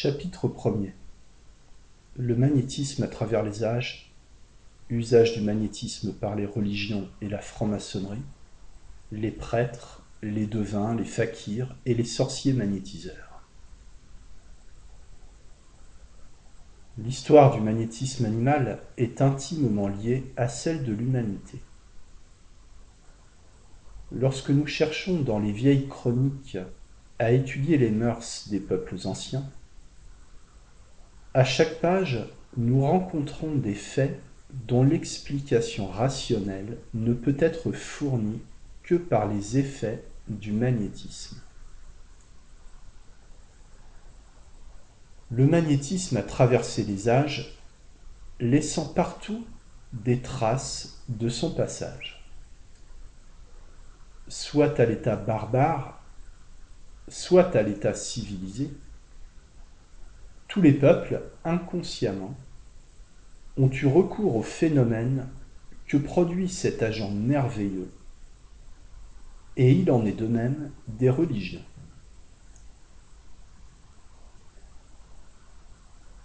Chapitre 1er Le magnétisme à travers les âges, usage du magnétisme par les religions et la franc-maçonnerie, les prêtres, les devins, les fakirs et les sorciers magnétiseurs. L'histoire du magnétisme animal est intimement liée à celle de l'humanité. Lorsque nous cherchons dans les vieilles chroniques à étudier les mœurs des peuples anciens, à chaque page, nous rencontrons des faits dont l'explication rationnelle ne peut être fournie que par les effets du magnétisme. Le magnétisme a traversé les âges, laissant partout des traces de son passage. Soit à l'état barbare, soit à l'état civilisé, tous les peuples, inconsciemment, ont eu recours au phénomène que produit cet agent merveilleux, et il en est de même des religions.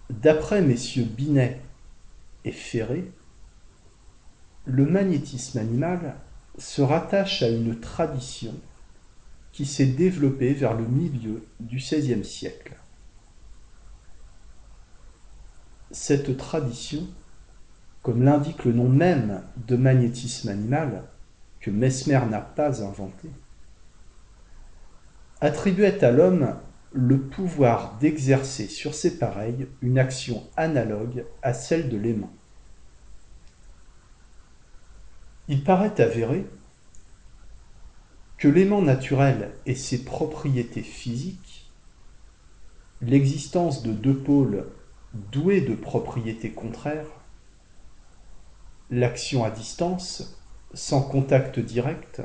D'après messieurs Binet et Ferré, le magnétisme animal se rattache à une tradition qui s'est développée vers le milieu du XVIe siècle. Cette tradition, comme l'indique le nom même de magnétisme animal, que Mesmer n'a pas inventé, attribuait à l'homme le pouvoir d'exercer sur ses pareils une action analogue à celle de l'aimant. Il paraît avéré que l'aimant naturel et ses propriétés physiques, l'existence de deux pôles doué de propriétés contraires, l'action à distance, sans contact direct,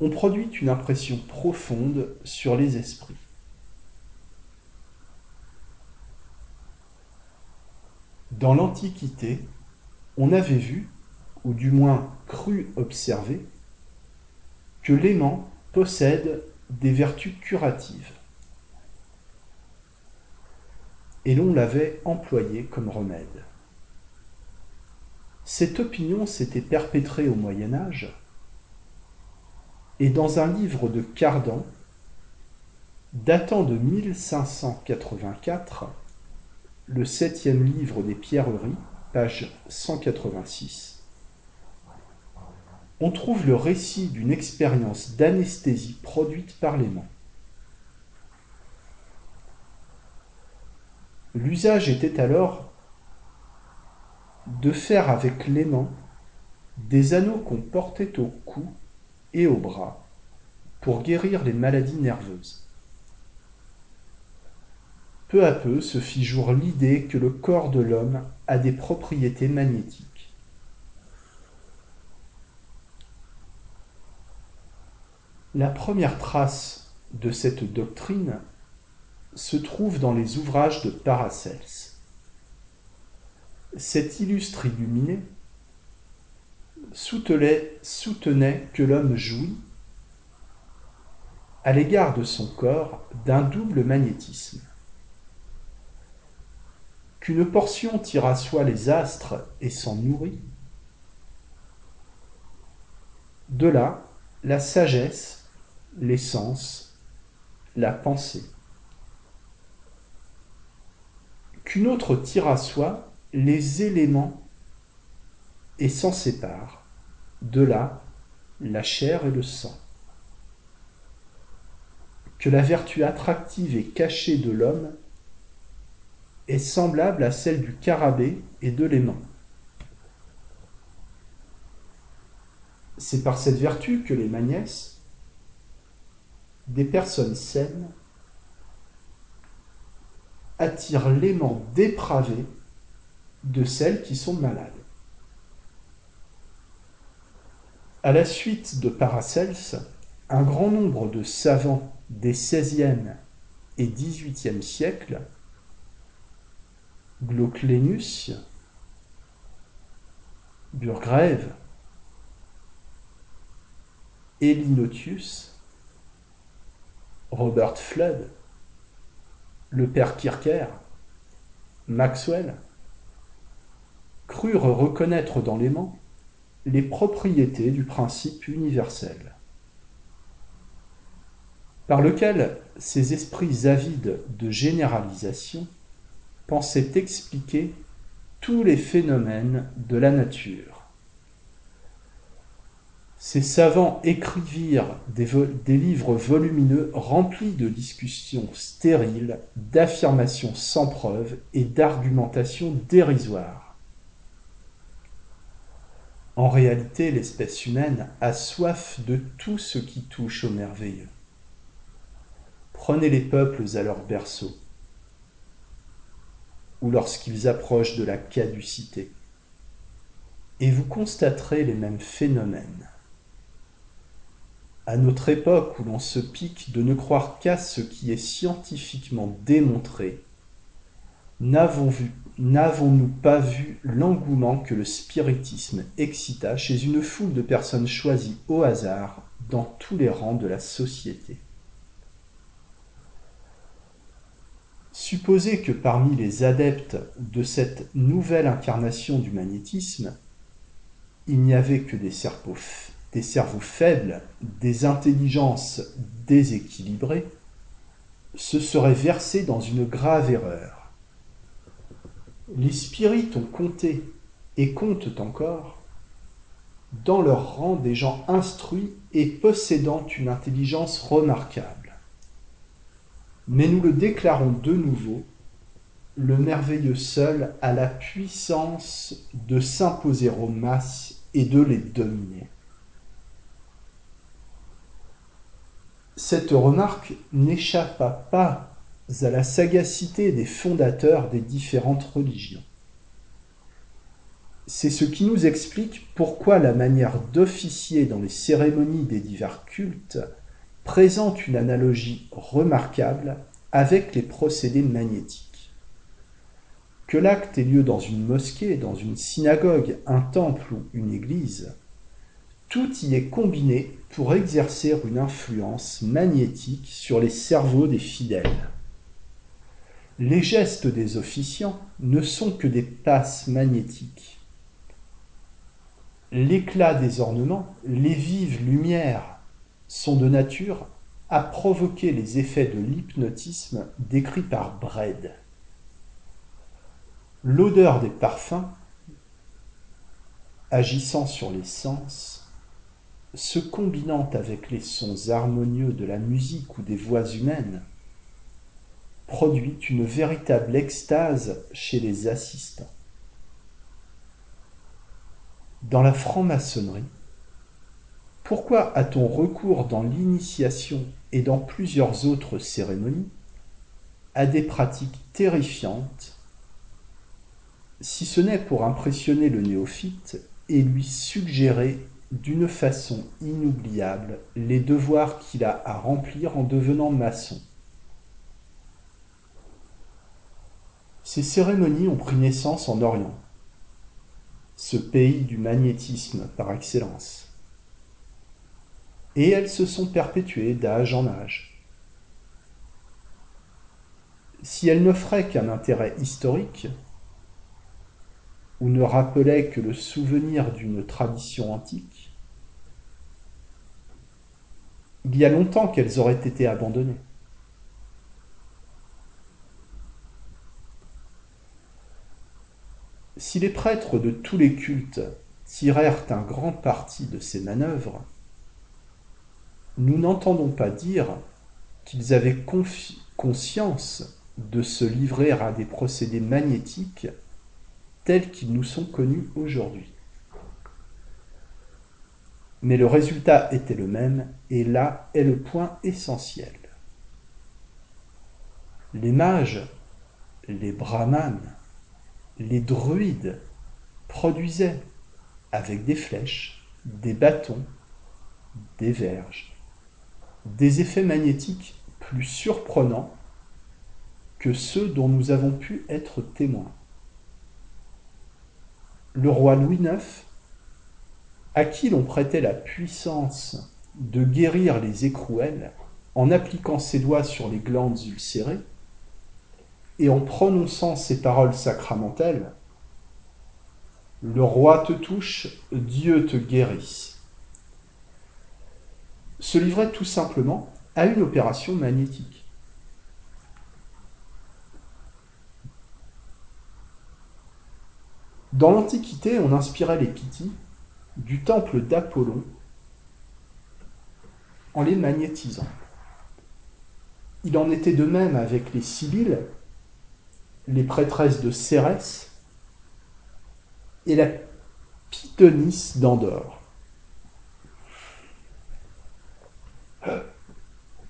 ont produit une impression profonde sur les esprits. Dans l'Antiquité, on avait vu, ou du moins cru observer, que l'aimant possède des vertus curatives et l'on l'avait employé comme remède. Cette opinion s'était perpétrée au Moyen Âge, et dans un livre de Cardan, datant de 1584, le septième livre des Pierreries, page 186, on trouve le récit d'une expérience d'anesthésie produite par l'aimant. L'usage était alors de faire avec l'aimant des anneaux qu'on portait au cou et au bras pour guérir les maladies nerveuses. Peu à peu se fit jour l'idée que le corps de l'homme a des propriétés magnétiques. La première trace de cette doctrine se trouve dans les ouvrages de Paracels. Cet illustre illuminé soutenait, soutenait que l'homme jouit, à l'égard de son corps, d'un double magnétisme. Qu'une portion tire à soi les astres et s'en nourrit. De là, la sagesse, l'essence, la pensée. Qu'une autre tire à soi les éléments et s'en sépare. De là, la chair et le sang. Que la vertu attractive et cachée de l'homme est semblable à celle du carabé et de l'aimant. C'est par cette vertu que les magnès, des personnes saines, attire l'aimant dépravé de celles qui sont malades. À la suite de Paracels, un grand nombre de savants des XVIe et XVIIIe siècles, Glauclénus, Burgrave, Elinotius, Robert Flood, le père Kircher, Maxwell, crurent reconnaître dans l'aimant les propriétés du principe universel, par lequel ces esprits avides de généralisation pensaient expliquer tous les phénomènes de la nature. Ces savants écrivirent des, livres volumineux remplis de discussions stériles, d'affirmations sans preuve et d'argumentations dérisoires. En réalité, l'espèce humaine a soif de tout ce qui touche au merveilleux. Prenez les peuples à leur berceau, ou lorsqu'ils approchent de la caducité, et vous constaterez les mêmes phénomènes à notre époque où l'on se pique de ne croire qu'à ce qui est scientifiquement démontré, n'avons-nous pas vu l'engouement que le spiritisme excita chez une foule de personnes choisies au hasard dans tous les rangs de la société? Supposez que parmi les adeptes de cette nouvelle incarnation du magnétisme, il n'y avait que des cerveaux des cerveaux faibles, des intelligences déséquilibrées, se seraient versés dans une grave erreur. Les spirites ont compté et comptent encore dans leur rang des gens instruits et possédant une intelligence remarquable. Mais nous le déclarons de nouveau, le merveilleux seul a la puissance de s'imposer aux masses et de les dominer. Cette remarque n'échappa pas à la sagacité des fondateurs des différentes religions. C'est ce qui nous explique pourquoi la manière d'officier dans les cérémonies des divers cultes présente une analogie remarquable avec les procédés magnétiques. Que l'acte ait lieu dans une mosquée, dans une synagogue, un temple ou une église, tout y est combiné pour exercer une influence magnétique sur les cerveaux des fidèles. Les gestes des officiants ne sont que des passes magnétiques. L'éclat des ornements, les vives lumières sont de nature à provoquer les effets de l'hypnotisme décrits par Bredd. L'odeur des parfums, agissant sur les sens, se combinant avec les sons harmonieux de la musique ou des voix humaines, produit une véritable extase chez les assistants. Dans la franc-maçonnerie, pourquoi a-t-on recours dans l'initiation et dans plusieurs autres cérémonies à des pratiques terrifiantes, si ce n'est pour impressionner le néophyte et lui suggérer d'une façon inoubliable les devoirs qu'il a à remplir en devenant maçon. Ces cérémonies ont pris naissance en Orient, ce pays du magnétisme par excellence, et elles se sont perpétuées d'âge en âge. Si elles n'offraient qu'un intérêt historique, ou ne rappelaient que le souvenir d'une tradition antique, il y a longtemps qu'elles auraient été abandonnées. Si les prêtres de tous les cultes tirèrent un grand parti de ces manœuvres, nous n'entendons pas dire qu'ils avaient conscience de se livrer à des procédés magnétiques tels qu'ils nous sont connus aujourd'hui. Mais le résultat était le même, et là est le point essentiel. Les mages, les brahmanes, les druides produisaient, avec des flèches, des bâtons, des verges, des effets magnétiques plus surprenants que ceux dont nous avons pu être témoins le roi Louis IX, à qui l'on prêtait la puissance de guérir les écrouelles en appliquant ses doigts sur les glandes ulcérées, et en prononçant ces paroles sacramentelles, le roi te touche, Dieu te guérisse, se livrait tout simplement à une opération magnétique. Dans l'Antiquité, on inspirait les Pythis du temple d'Apollon en les magnétisant. Il en était de même avec les Sibylles, les prêtresses de Cérès et la Pythonis d'Andorre.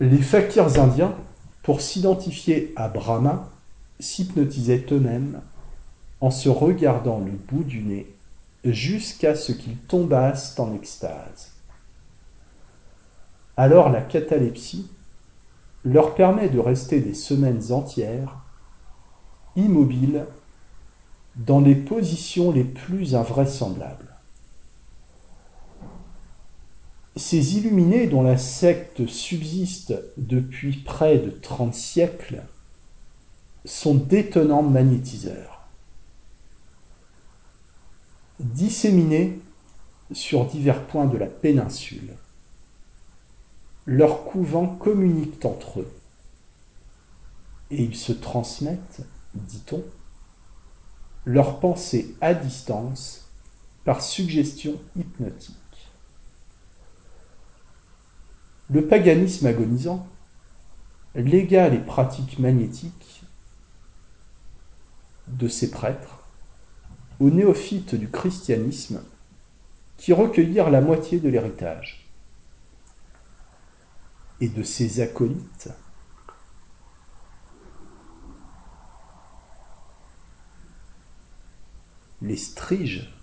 Les fakirs indiens, pour s'identifier à Brahma, s'hypnotisaient eux-mêmes en se regardant le bout du nez jusqu'à ce qu'ils tombassent en extase. Alors la catalepsie leur permet de rester des semaines entières immobiles dans les positions les plus invraisemblables. Ces illuminés dont la secte subsiste depuis près de trente siècles sont d'étonnants magnétiseurs. Disséminés sur divers points de la péninsule, leurs couvents communiquent entre eux et ils se transmettent, dit-on, leurs pensées à distance par suggestion hypnotique. Le paganisme agonisant légua les pratiques magnétiques de ses prêtres aux néophytes du christianisme qui recueillirent la moitié de l'héritage. Et de ses acolytes les striges,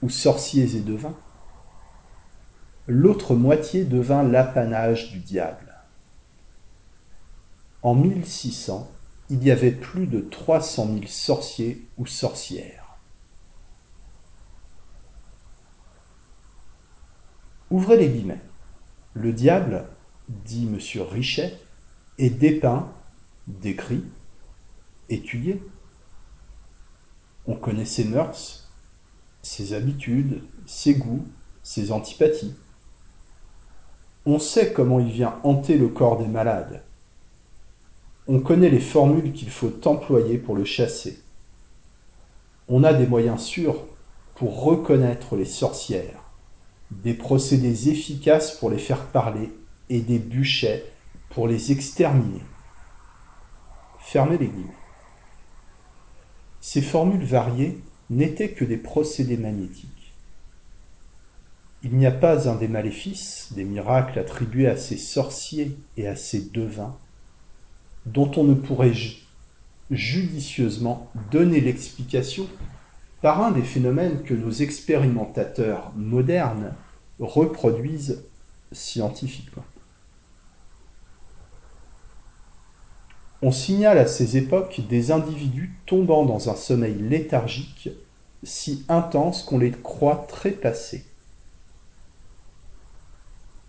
ou sorciers et devins, l'autre moitié devint l'apanage du diable. En 1600, il y avait plus de 300 000 sorciers ou sorcières. Ouvrez les guillemets. Le diable, dit M. Richet, est dépeint, décrit, étudié. On connaît ses mœurs, ses habitudes, ses goûts, ses antipathies. On sait comment il vient hanter le corps des malades. On connaît les formules qu'il faut employer pour le chasser. On a des moyens sûrs pour reconnaître les sorcières, des procédés efficaces pour les faire parler et des bûchets pour les exterminer. Fermez les guillemets. Ces formules variées n'étaient que des procédés magnétiques. Il n'y a pas un des maléfices, des miracles attribués à ces sorciers et à ces devins, dont on ne pourrait judicieusement donner l'explication par un des phénomènes que nos expérimentateurs modernes reproduisent scientifiquement. On signale à ces époques des individus tombant dans un sommeil léthargique si intense qu'on les croit trépassés.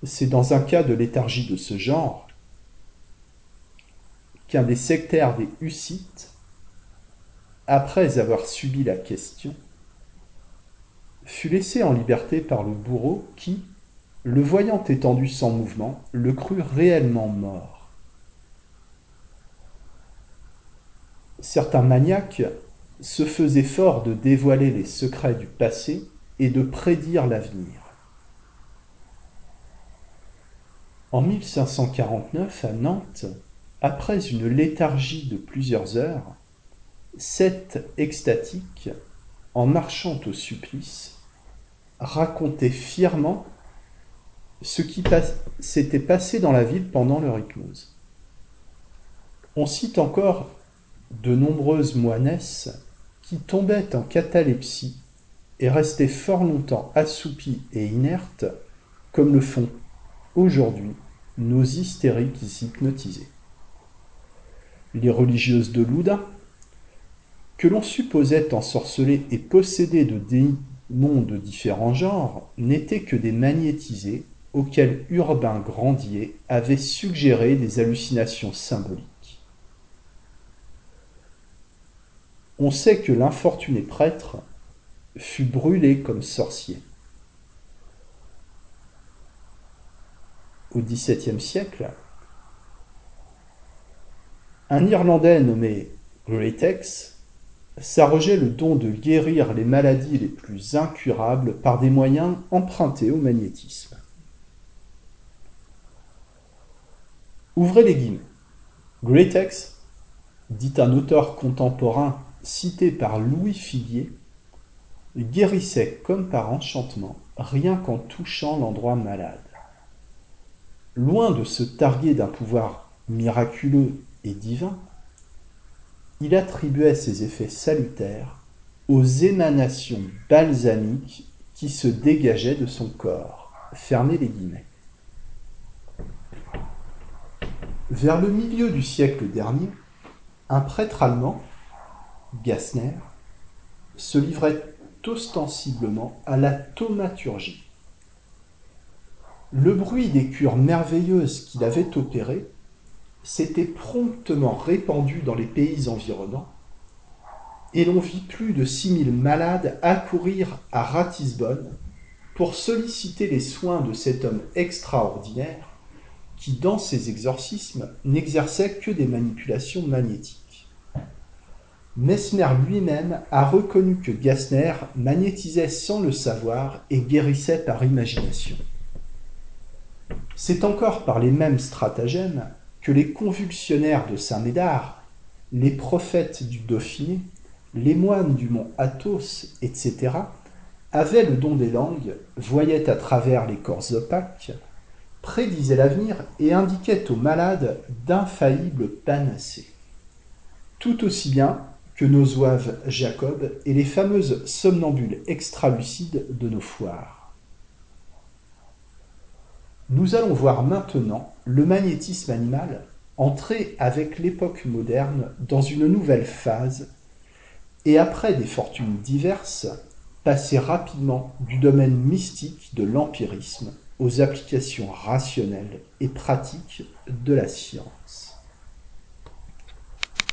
C'est dans un cas de léthargie de ce genre qu'un des sectaires des Hussites, après avoir subi la question, fut laissé en liberté par le bourreau qui, le voyant étendu sans mouvement, le crut réellement mort. Certains maniaques se faisaient fort de dévoiler les secrets du passé et de prédire l'avenir. En 1549, à Nantes, après une léthargie de plusieurs heures, sept extatiques, en marchant au supplice, racontaient fièrement ce qui s'était passé dans la ville pendant leur hypnose. On cite encore de nombreuses moinesses qui tombaient en catalepsie et restaient fort longtemps assoupies et inertes, comme le font aujourd'hui nos hystériques hypnotisés. Les religieuses de Loudun, que l'on supposait ensorcelées et possédées de démons de différents genres, n'étaient que des magnétisés auxquels Urbain Grandier avait suggéré des hallucinations symboliques. on sait que l'infortuné prêtre fut brûlé comme sorcier. Au XVIIe siècle, un Irlandais nommé Greatex s'arrogeait le don de guérir les maladies les plus incurables par des moyens empruntés au magnétisme. Ouvrez les guillemets. Greatex, dit un auteur contemporain cité par Louis Figuier, guérissait comme par enchantement rien qu'en touchant l'endroit malade. Loin de se targuer d'un pouvoir miraculeux et divin, il attribuait ses effets salutaires aux émanations balsamiques qui se dégageaient de son corps. Vers le milieu du siècle dernier, un prêtre allemand, Gassner, se livrait ostensiblement à la thaumaturgie. Le bruit des cures merveilleuses qu'il avait opérées s'était promptement répandu dans les pays environnants, et l'on vit plus de six mille malades accourir à Ratisbonne pour solliciter les soins de cet homme extraordinaire qui, dans ses exorcismes, n'exerçait que des manipulations magnétiques. Mesmer lui-même a reconnu que Gassner magnétisait sans le savoir et guérissait par imagination. C'est encore par les mêmes stratagèmes les convulsionnaires de Saint-Médard, les prophètes du Dauphiné, les moines du mont Athos, etc., avaient le don des langues, voyaient à travers les corps opaques, prédisaient l'avenir et indiquaient aux malades d'infaillibles panacées. Tout aussi bien que nos zouaves Jacob et les fameuses somnambules extralucides de nos foires. Nous allons voir maintenant le magnétisme animal entrer avec l'époque moderne dans une nouvelle phase et après des fortunes diverses, passer rapidement du domaine mystique de l'empirisme aux applications rationnelles et pratiques de la science.